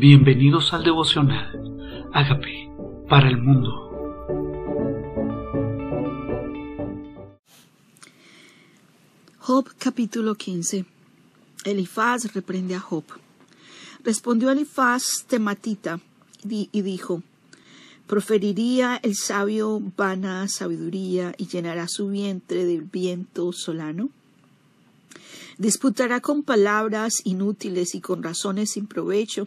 Bienvenidos al devocional. Hágame para el mundo. Job capítulo 15. Elifaz reprende a Job. Respondió Elifaz tematita y dijo, Proferiría el sabio vana sabiduría y llenará su vientre del viento solano. Disputará con palabras inútiles y con razones sin provecho.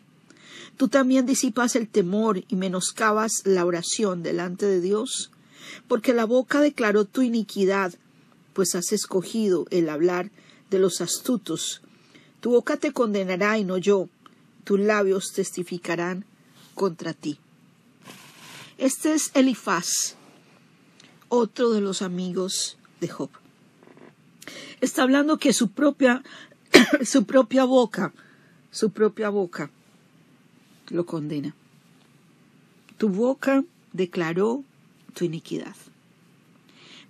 Tú también disipas el temor y menoscabas la oración delante de Dios, porque la boca declaró tu iniquidad, pues has escogido el hablar de los astutos. Tu boca te condenará y no yo, tus labios testificarán contra ti. Este es Elifaz, otro de los amigos de Job. Está hablando que su propia, su propia boca, su propia boca lo condena. Tu boca declaró tu iniquidad,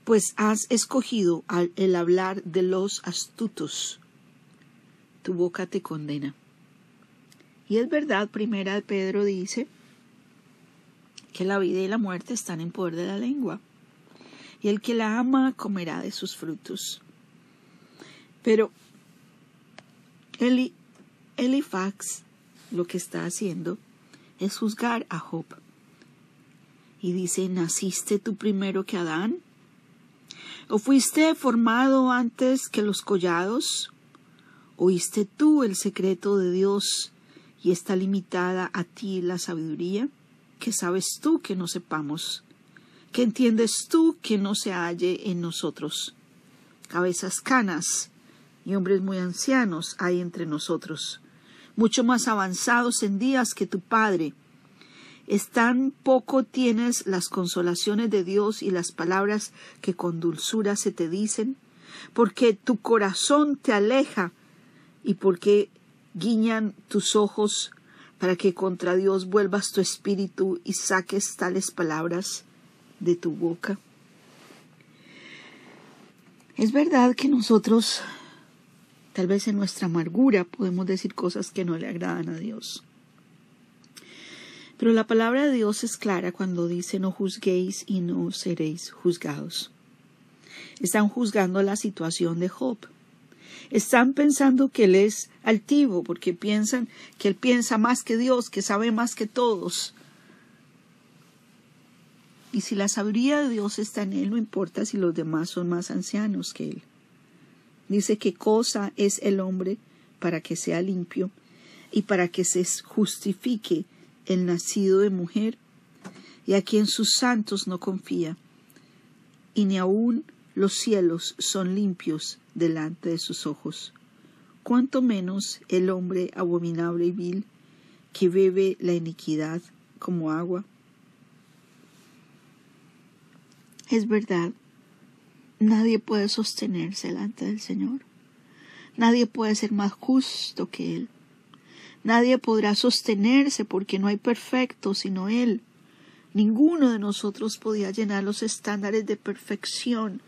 pues has escogido el hablar de los astutos. Tu boca te condena. Y es verdad, primera de Pedro dice que la vida y la muerte están en poder de la lengua, y el que la ama comerá de sus frutos. Pero Eli, Elifax lo que está haciendo es juzgar a Job. Y dice, ¿naciste tú primero que Adán? ¿O fuiste formado antes que los collados? ¿Oíste tú el secreto de Dios y está limitada a ti la sabiduría? ¿Qué sabes tú que no sepamos? ¿Qué entiendes tú que no se halle en nosotros? Cabezas canas y hombres muy ancianos hay entre nosotros, mucho más avanzados en días que tu Padre. Es tan poco tienes las consolaciones de Dios y las palabras que con dulzura se te dicen, porque tu corazón te aleja y porque guiñan tus ojos para que contra Dios vuelvas tu espíritu y saques tales palabras de tu boca. Es verdad que nosotros Tal vez en nuestra amargura podemos decir cosas que no le agradan a Dios. Pero la palabra de Dios es clara cuando dice no juzguéis y no seréis juzgados. Están juzgando la situación de Job. Están pensando que él es altivo porque piensan que él piensa más que Dios, que sabe más que todos. Y si la sabiduría de Dios está en él, no importa si los demás son más ancianos que él. Dice qué cosa es el hombre para que sea limpio y para que se justifique el nacido de mujer y a quien sus santos no confía, y ni aun los cielos son limpios delante de sus ojos. Cuanto menos el hombre abominable y vil que bebe la iniquidad como agua. Es verdad Nadie puede sostenerse delante del Señor. Nadie puede ser más justo que Él. Nadie podrá sostenerse porque no hay perfecto sino Él. Ninguno de nosotros podía llenar los estándares de perfección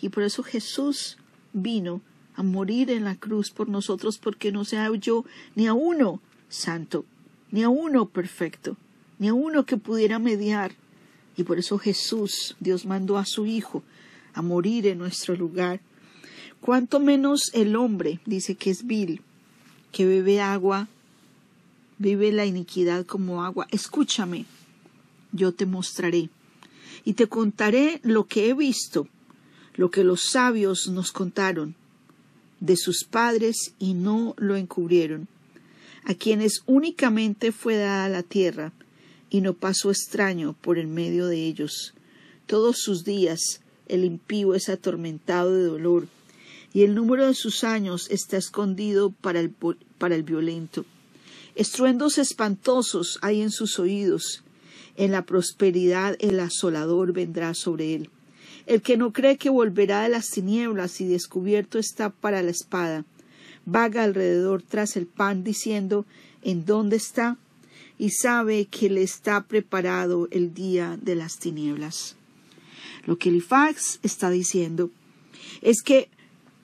y por eso Jesús vino a morir en la cruz por nosotros porque no se halló ni a uno santo, ni a uno perfecto, ni a uno que pudiera mediar. Y por eso Jesús, Dios mandó a su Hijo a morir en nuestro lugar. Cuanto menos el hombre, dice que es vil, que bebe agua, bebe la iniquidad como agua. Escúchame, yo te mostraré y te contaré lo que he visto, lo que los sabios nos contaron de sus padres y no lo encubrieron, a quienes únicamente fue dada la tierra y no pasó extraño por el medio de ellos. Todos sus días el impío es atormentado de dolor, y el número de sus años está escondido para el, para el violento. Estruendos espantosos hay en sus oídos. En la prosperidad el asolador vendrá sobre él. El que no cree que volverá de las tinieblas y descubierto está para la espada, vaga alrededor tras el pan diciendo ¿En dónde está? y sabe que le está preparado el día de las tinieblas. Lo que Elifax está diciendo es que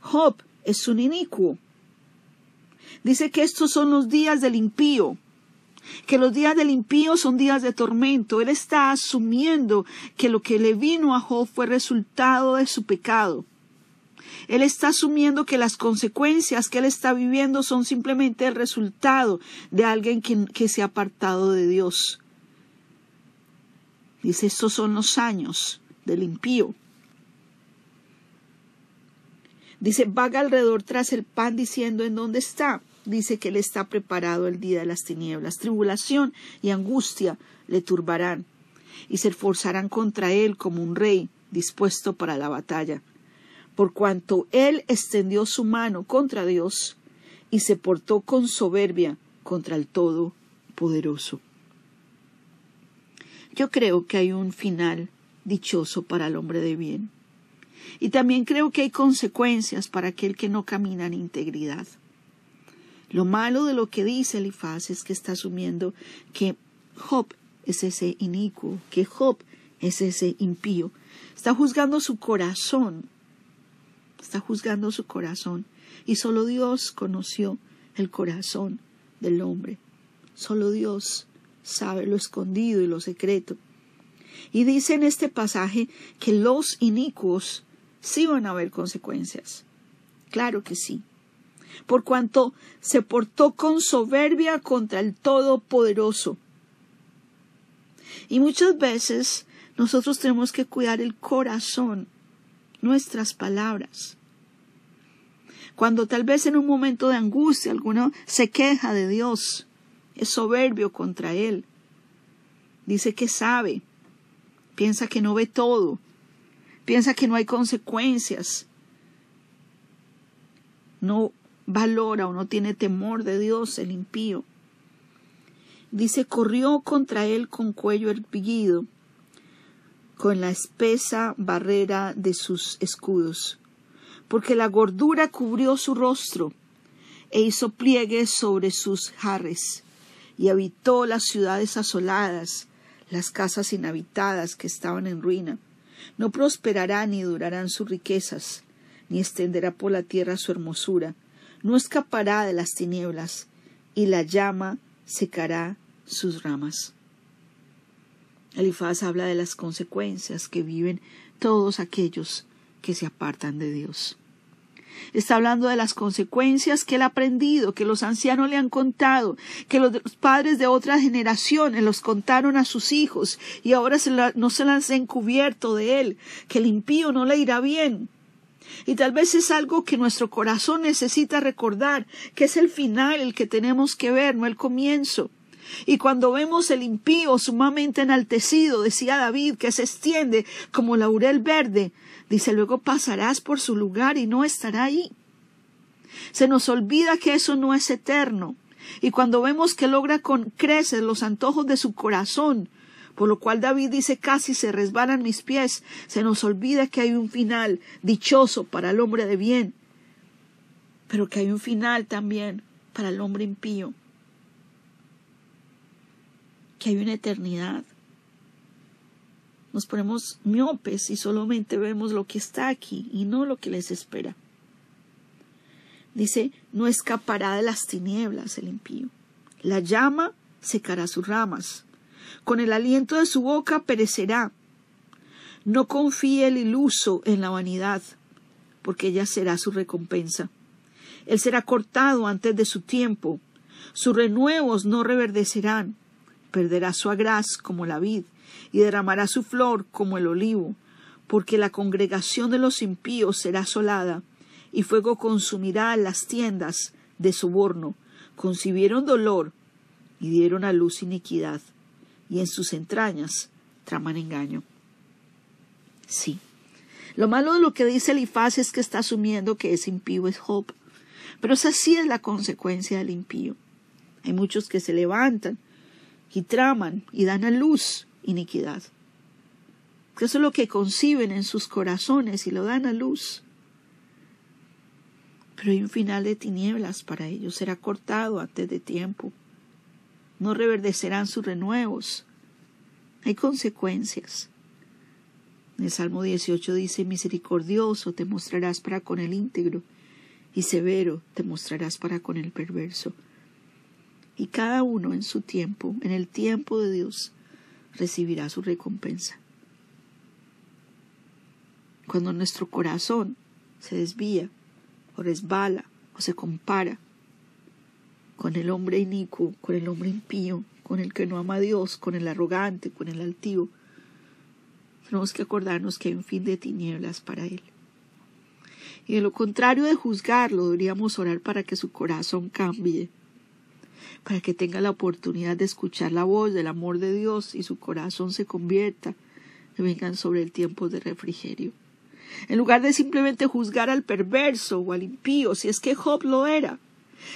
Job es un inicuo. Dice que estos son los días del impío. que los días del impío son días de tormento. Él está asumiendo que lo que le vino a Job fue resultado de su pecado. Él está asumiendo que las consecuencias que él está viviendo son simplemente el resultado de alguien que, que se ha apartado de Dios. Dice, estos son los años del impío. Dice, vaga alrededor tras el pan diciendo en dónde está. Dice que él está preparado el día de las tinieblas. Tribulación y angustia le turbarán y se esforzarán contra él como un rey dispuesto para la batalla. Por cuanto él extendió su mano contra Dios y se portó con soberbia contra el Todopoderoso. Yo creo que hay un final dichoso para el hombre de bien. Y también creo que hay consecuencias para aquel que no camina en integridad. Lo malo de lo que dice Elifaz es que está asumiendo que Job es ese inicuo, que Job es ese impío. Está juzgando su corazón, está juzgando su corazón. Y solo Dios conoció el corazón del hombre. Solo Dios sabe lo escondido y lo secreto. Y dice en este pasaje que los inicuos sí van a haber consecuencias. Claro que sí. Por cuanto se portó con soberbia contra el Todopoderoso. Y muchas veces nosotros tenemos que cuidar el corazón, nuestras palabras. Cuando tal vez en un momento de angustia alguno se queja de Dios, es soberbio contra Él, dice que sabe, piensa que no ve todo, piensa que no hay consecuencias, no valora o no tiene temor de Dios el impío. Dice, corrió contra él con cuello erguido, con la espesa barrera de sus escudos, porque la gordura cubrió su rostro, e hizo pliegues sobre sus jarres, y habitó las ciudades asoladas, las casas inhabitadas que estaban en ruina. No prosperará ni durarán sus riquezas, ni extenderá por la tierra su hermosura. No escapará de las tinieblas, y la llama secará sus ramas. Elifaz habla de las consecuencias que viven todos aquellos que se apartan de Dios. Está hablando de las consecuencias que él ha aprendido, que los ancianos le han contado, que los padres de otras generaciones los contaron a sus hijos y ahora no se las han encubierto de él, que el impío no le irá bien. Y tal vez es algo que nuestro corazón necesita recordar, que es el final el que tenemos que ver, no el comienzo. Y cuando vemos el impío sumamente enaltecido, decía David, que se extiende como laurel verde, dice luego pasarás por su lugar y no estará ahí. Se nos olvida que eso no es eterno. Y cuando vemos que logra con creces los antojos de su corazón, por lo cual David dice casi se resbalan mis pies, se nos olvida que hay un final dichoso para el hombre de bien, pero que hay un final también para el hombre impío que hay una eternidad. Nos ponemos miopes y solamente vemos lo que está aquí y no lo que les espera. Dice, no escapará de las tinieblas el impío. La llama secará sus ramas. Con el aliento de su boca perecerá. No confíe el iluso en la vanidad, porque ella será su recompensa. Él será cortado antes de su tiempo. Sus renuevos no reverdecerán perderá su agraz como la vid, y derramará su flor como el olivo, porque la congregación de los impíos será asolada, y fuego consumirá las tiendas de soborno. Concibieron dolor y dieron a luz iniquidad, y en sus entrañas traman engaño. Sí. Lo malo de lo que dice Elifaz es que está asumiendo que ese impío es Job. Pero esa sí es la consecuencia del impío. Hay muchos que se levantan y traman y dan a luz iniquidad. Eso es lo que conciben en sus corazones y lo dan a luz. Pero hay un final de tinieblas para ellos, será cortado antes de tiempo. No reverdecerán sus renuevos. Hay consecuencias. En el Salmo 18 dice, misericordioso te mostrarás para con el íntegro, y severo te mostrarás para con el perverso. Y cada uno en su tiempo, en el tiempo de Dios, recibirá su recompensa. Cuando nuestro corazón se desvía o resbala o se compara con el hombre inicuo, con el hombre impío, con el que no ama a Dios, con el arrogante, con el altivo, tenemos que acordarnos que hay un fin de tinieblas para él. Y de lo contrario de juzgarlo, deberíamos orar para que su corazón cambie, para que tenga la oportunidad de escuchar la voz del amor de Dios y su corazón se convierta y vengan sobre el tiempo de refrigerio. En lugar de simplemente juzgar al perverso o al impío, si es que Job lo era,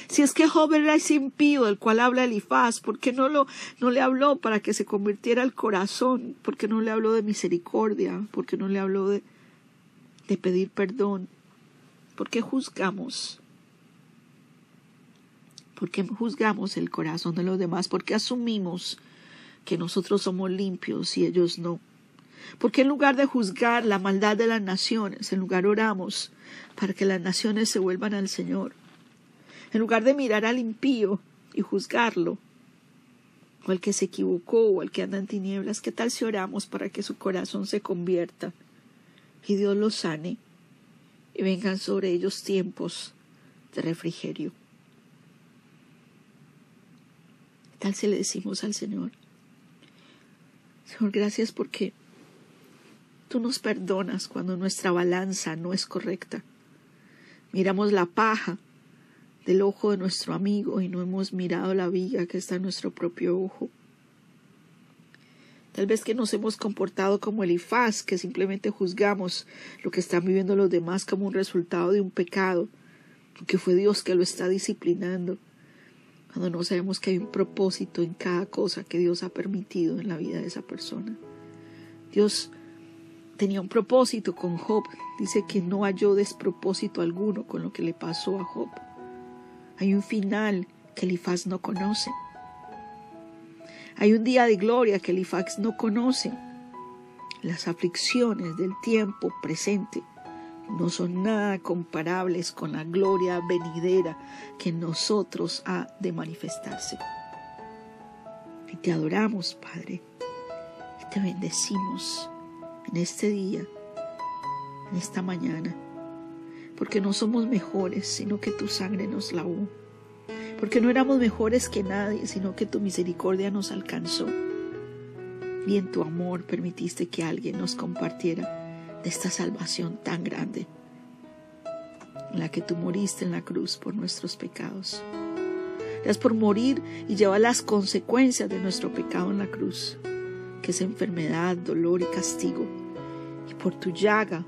si es que Job era ese impío del cual habla Elifaz, ¿por qué no, lo, no le habló para que se convirtiera el corazón? ¿Por qué no le habló de misericordia? ¿Por qué no le habló de, de pedir perdón? ¿Por qué juzgamos? ¿Por qué juzgamos el corazón de los demás? ¿Por qué asumimos que nosotros somos limpios y ellos no? ¿Por qué en lugar de juzgar la maldad de las naciones, en lugar oramos para que las naciones se vuelvan al Señor? En lugar de mirar al impío y juzgarlo, o al que se equivocó, o al que anda en tinieblas, ¿qué tal si oramos para que su corazón se convierta y Dios lo sane? y vengan sobre ellos tiempos de refrigerio. Tal se le decimos al Señor. Señor, gracias porque tú nos perdonas cuando nuestra balanza no es correcta. Miramos la paja del ojo de nuestro amigo y no hemos mirado la viga que está en nuestro propio ojo. Tal vez que nos hemos comportado como Elifaz, que simplemente juzgamos lo que están viviendo los demás como un resultado de un pecado, porque fue Dios que lo está disciplinando, cuando no sabemos que hay un propósito en cada cosa que Dios ha permitido en la vida de esa persona. Dios tenía un propósito con Job. Dice que no halló despropósito alguno con lo que le pasó a Job. Hay un final que Elifaz no conoce. Hay un día de gloria que Elifax no conoce. Las aflicciones del tiempo presente no son nada comparables con la gloria venidera que en nosotros ha de manifestarse. Y te adoramos, Padre, y te bendecimos en este día, en esta mañana, porque no somos mejores, sino que tu sangre nos lavó porque no éramos mejores que nadie, sino que tu misericordia nos alcanzó. Y en tu amor permitiste que alguien nos compartiera de esta salvación tan grande, en la que tú moriste en la cruz por nuestros pecados. Gracias por morir y llevar las consecuencias de nuestro pecado en la cruz, que es enfermedad, dolor y castigo. Y por tu llaga,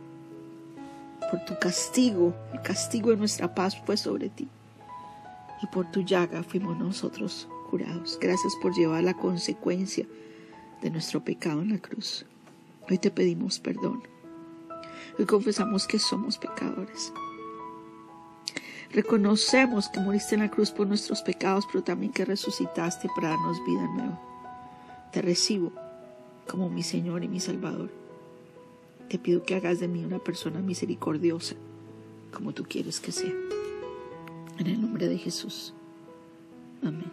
por tu castigo, el castigo de nuestra paz fue sobre ti y por tu llaga fuimos nosotros curados. Gracias por llevar la consecuencia de nuestro pecado en la cruz. Hoy te pedimos perdón. Hoy confesamos que somos pecadores. Reconocemos que moriste en la cruz por nuestros pecados, pero también que resucitaste para darnos vida nueva. Te recibo como mi Señor y mi Salvador. Te pido que hagas de mí una persona misericordiosa, como tú quieres que sea. En el nombre de Jesús. Amén.